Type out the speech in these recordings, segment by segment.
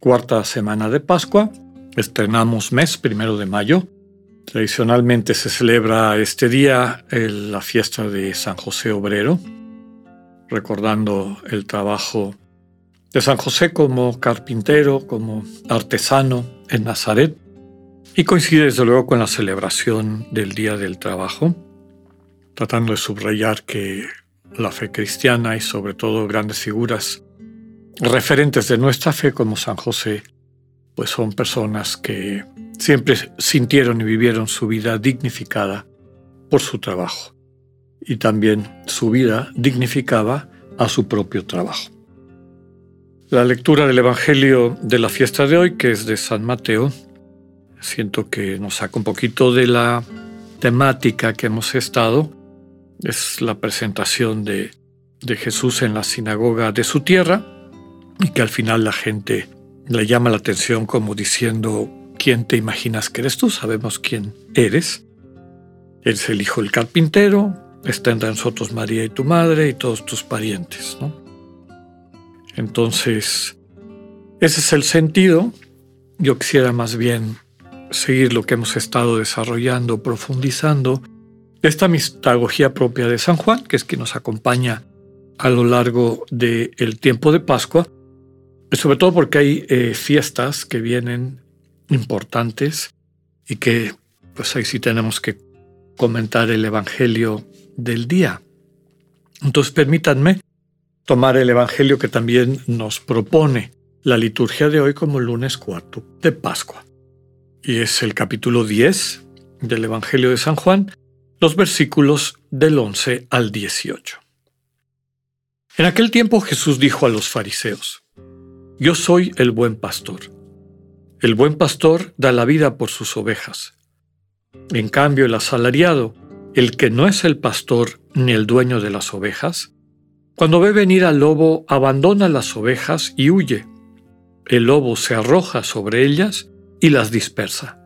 cuarta semana de Pascua. Estrenamos mes primero de mayo. Tradicionalmente se celebra este día la fiesta de San José Obrero, recordando el trabajo de San José como carpintero, como artesano en Nazaret y coincide desde luego con la celebración del Día del Trabajo, tratando de subrayar que la fe cristiana y sobre todo grandes figuras referentes de nuestra fe como San José, pues son personas que siempre sintieron y vivieron su vida dignificada por su trabajo y también su vida dignificaba a su propio trabajo. La lectura del Evangelio de la fiesta de hoy, que es de San Mateo, siento que nos saca un poquito de la temática que hemos estado. Es la presentación de, de Jesús en la sinagoga de su tierra y que al final la gente le llama la atención como diciendo, ¿quién te imaginas que eres tú? Sabemos quién eres. Eres el hijo del carpintero, está entre nosotros María y tu madre y todos tus parientes. ¿no? Entonces, ese es el sentido. Yo quisiera más bien seguir lo que hemos estado desarrollando, profundizando, esta mistagogía propia de San Juan, que es quien nos acompaña a lo largo del tiempo de Pascua, sobre todo porque hay eh, fiestas que vienen importantes y que pues ahí sí tenemos que comentar el Evangelio del día. Entonces permítanme tomar el Evangelio que también nos propone la liturgia de hoy como lunes cuarto de Pascua y es el capítulo 10 del Evangelio de San Juan, los versículos del 11 al 18. En aquel tiempo Jesús dijo a los fariseos, Yo soy el buen pastor. El buen pastor da la vida por sus ovejas. En cambio, el asalariado, el que no es el pastor ni el dueño de las ovejas, cuando ve venir al lobo, abandona las ovejas y huye. El lobo se arroja sobre ellas y las dispersa,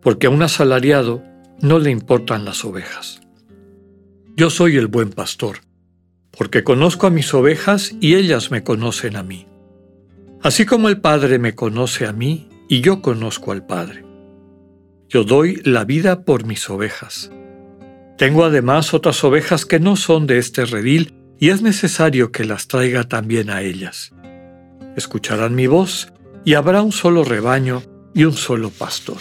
porque a un asalariado no le importan las ovejas. Yo soy el buen pastor, porque conozco a mis ovejas y ellas me conocen a mí. Así como el Padre me conoce a mí y yo conozco al Padre. Yo doy la vida por mis ovejas. Tengo además otras ovejas que no son de este redil y es necesario que las traiga también a ellas. Escucharán mi voz y habrá un solo rebaño y un solo pastor.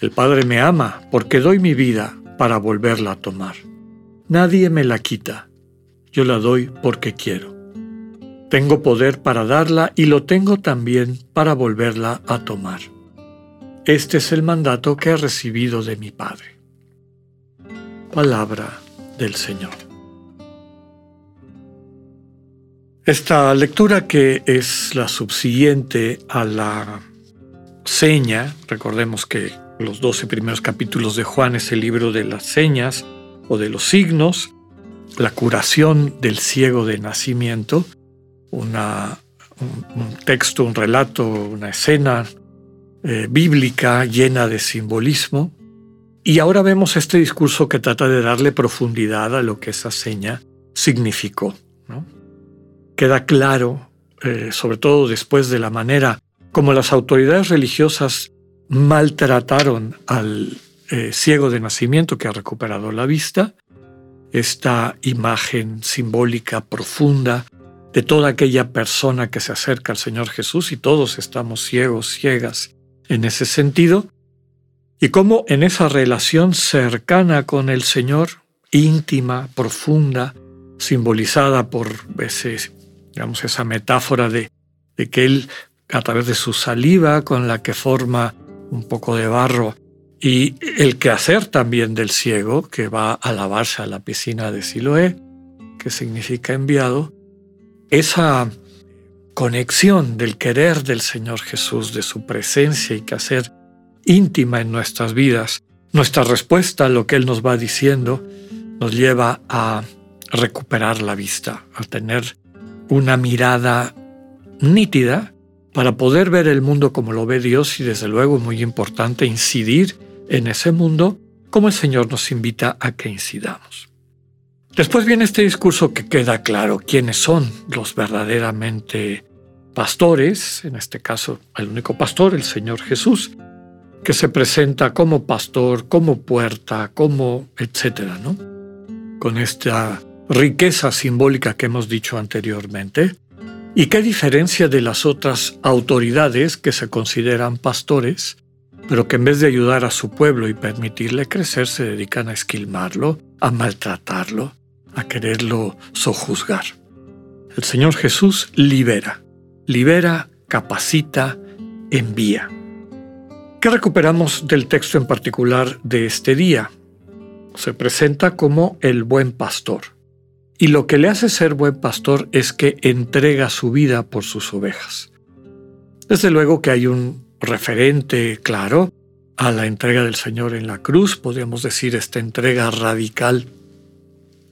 El Padre me ama porque doy mi vida para volverla a tomar. Nadie me la quita, yo la doy porque quiero. Tengo poder para darla y lo tengo también para volverla a tomar. Este es el mandato que he recibido de mi Padre. Palabra del Señor. Esta lectura que es la subsiguiente a la seña, recordemos que los doce primeros capítulos de Juan es el libro de las señas o de los signos, la curación del ciego de nacimiento, un, texto, un relato, una escena eh, bíblica llena de simbolismo. Y ahora vemos este discurso que trata de darle profundidad a lo que esa seña significó. Queda claro, eh, sobre todo después de la manera como las autoridades religiosas maltrataron al eh, ciego de nacimiento que ha recuperado la vista, esta imagen simbólica profunda de toda aquella persona que se acerca al Señor Jesús y todos estamos ciegos, ciegas en ese sentido, y cómo en esa relación cercana con el Señor, íntima, profunda, simbolizada por ese, digamos, esa metáfora de, de que Él a través de su saliva con la que forma un poco de barro y el quehacer también del ciego que va a lavarse a la piscina de Siloé, que significa enviado, esa conexión del querer del Señor Jesús, de su presencia y que hacer íntima en nuestras vidas, nuestra respuesta a lo que Él nos va diciendo nos lleva a recuperar la vista, a tener una mirada nítida para poder ver el mundo como lo ve Dios y desde luego muy importante incidir en ese mundo como el Señor nos invita a que incidamos. Después viene este discurso que queda claro quiénes son los verdaderamente pastores, en este caso el único pastor, el Señor Jesús, que se presenta como pastor, como puerta, como etcétera, ¿no? Con esta riqueza simbólica que hemos dicho anteriormente. ¿Y qué diferencia de las otras autoridades que se consideran pastores, pero que en vez de ayudar a su pueblo y permitirle crecer, se dedican a esquilmarlo, a maltratarlo, a quererlo sojuzgar? El Señor Jesús libera, libera, capacita, envía. ¿Qué recuperamos del texto en particular de este día? Se presenta como el buen pastor. Y lo que le hace ser buen pastor es que entrega su vida por sus ovejas. Desde luego que hay un referente claro a la entrega del Señor en la cruz, podríamos decir esta entrega radical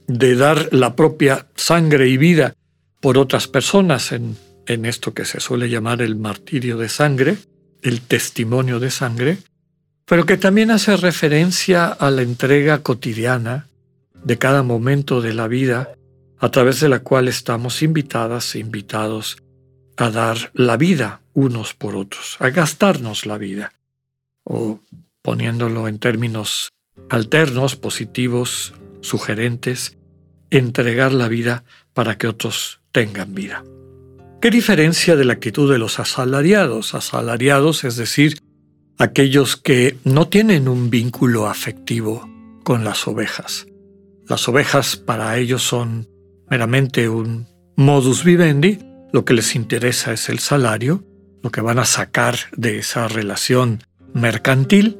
de dar la propia sangre y vida por otras personas en, en esto que se suele llamar el martirio de sangre, el testimonio de sangre, pero que también hace referencia a la entrega cotidiana de cada momento de la vida a través de la cual estamos invitadas e invitados a dar la vida unos por otros, a gastarnos la vida, o poniéndolo en términos alternos, positivos, sugerentes, entregar la vida para que otros tengan vida. ¿Qué diferencia de la actitud de los asalariados? Asalariados, es decir, aquellos que no tienen un vínculo afectivo con las ovejas. Las ovejas para ellos son meramente un modus vivendi, lo que les interesa es el salario, lo que van a sacar de esa relación mercantil,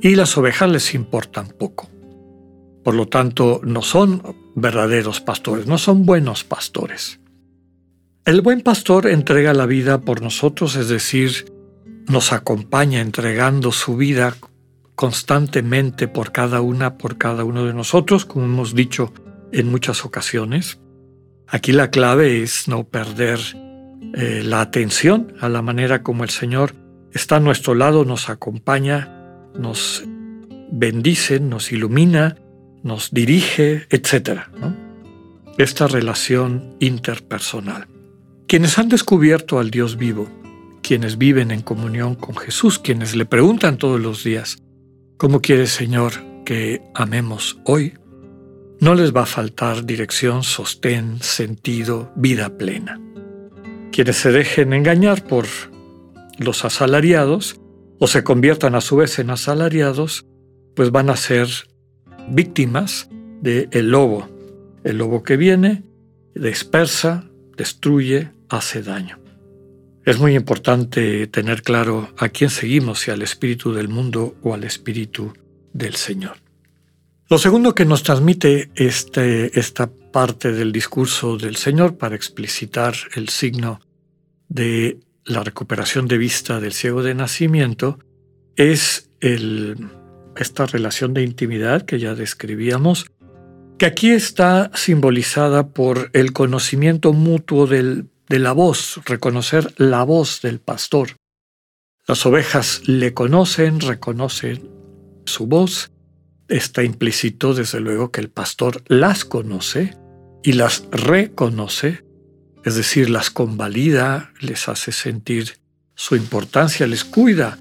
y las ovejas les importan poco. Por lo tanto, no son verdaderos pastores, no son buenos pastores. El buen pastor entrega la vida por nosotros, es decir, nos acompaña entregando su vida constantemente por cada una, por cada uno de nosotros, como hemos dicho en muchas ocasiones. Aquí la clave es no perder eh, la atención a la manera como el Señor está a nuestro lado, nos acompaña, nos bendice, nos ilumina, nos dirige, etc. Esta relación interpersonal. Quienes han descubierto al Dios vivo, quienes viven en comunión con Jesús, quienes le preguntan todos los días, ¿cómo quiere Señor que amemos hoy? No les va a faltar dirección, sostén, sentido, vida plena. Quienes se dejen engañar por los asalariados o se conviertan a su vez en asalariados, pues van a ser víctimas del el lobo, el lobo que viene, dispersa, destruye, hace daño. Es muy importante tener claro a quién seguimos, si al espíritu del mundo o al espíritu del Señor. Lo segundo que nos transmite este, esta parte del discurso del Señor para explicitar el signo de la recuperación de vista del ciego de nacimiento es el, esta relación de intimidad que ya describíamos, que aquí está simbolizada por el conocimiento mutuo del de la voz, reconocer la voz del pastor. Las ovejas le conocen, reconocen su voz. Está implícito, desde luego, que el pastor las conoce y las reconoce, es decir, las convalida, les hace sentir su importancia, les cuida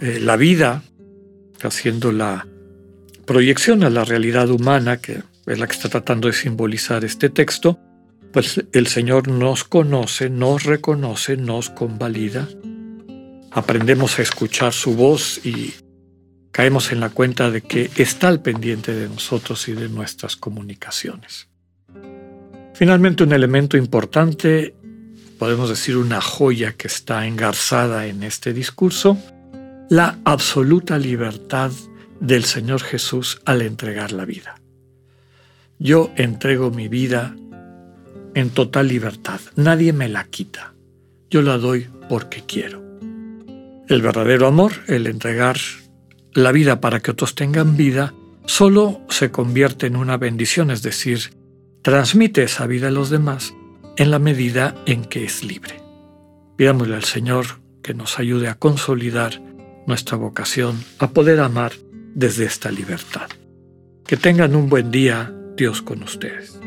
eh, la vida, haciendo la proyección a la realidad humana, que es la que está tratando de simbolizar este texto, pues el Señor nos conoce, nos reconoce, nos convalida. Aprendemos a escuchar su voz y caemos en la cuenta de que está al pendiente de nosotros y de nuestras comunicaciones. Finalmente, un elemento importante, podemos decir una joya que está engarzada en este discurso, la absoluta libertad del Señor Jesús al entregar la vida. Yo entrego mi vida en total libertad. Nadie me la quita. yo la doy porque quiero. El verdadero amor, el entregar la vida para que otros tengan vida, solo se convierte en una bendición, es decir, transmite esa vida a los demás en la medida en que es libre. Pidámosle al Señor que nos ayude a consolidar nuestra vocación a poder amar desde esta libertad. Que tengan un buen día, Dios con ustedes.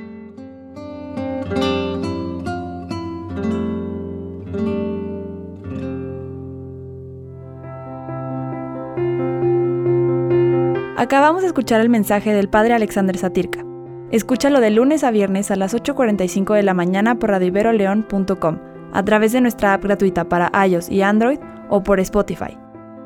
Acabamos de escuchar el mensaje del Padre Alexander Satirka. Escúchalo de lunes a viernes a las 8.45 de la mañana por radioiberoleón.com, a través de nuestra app gratuita para iOS y Android o por Spotify.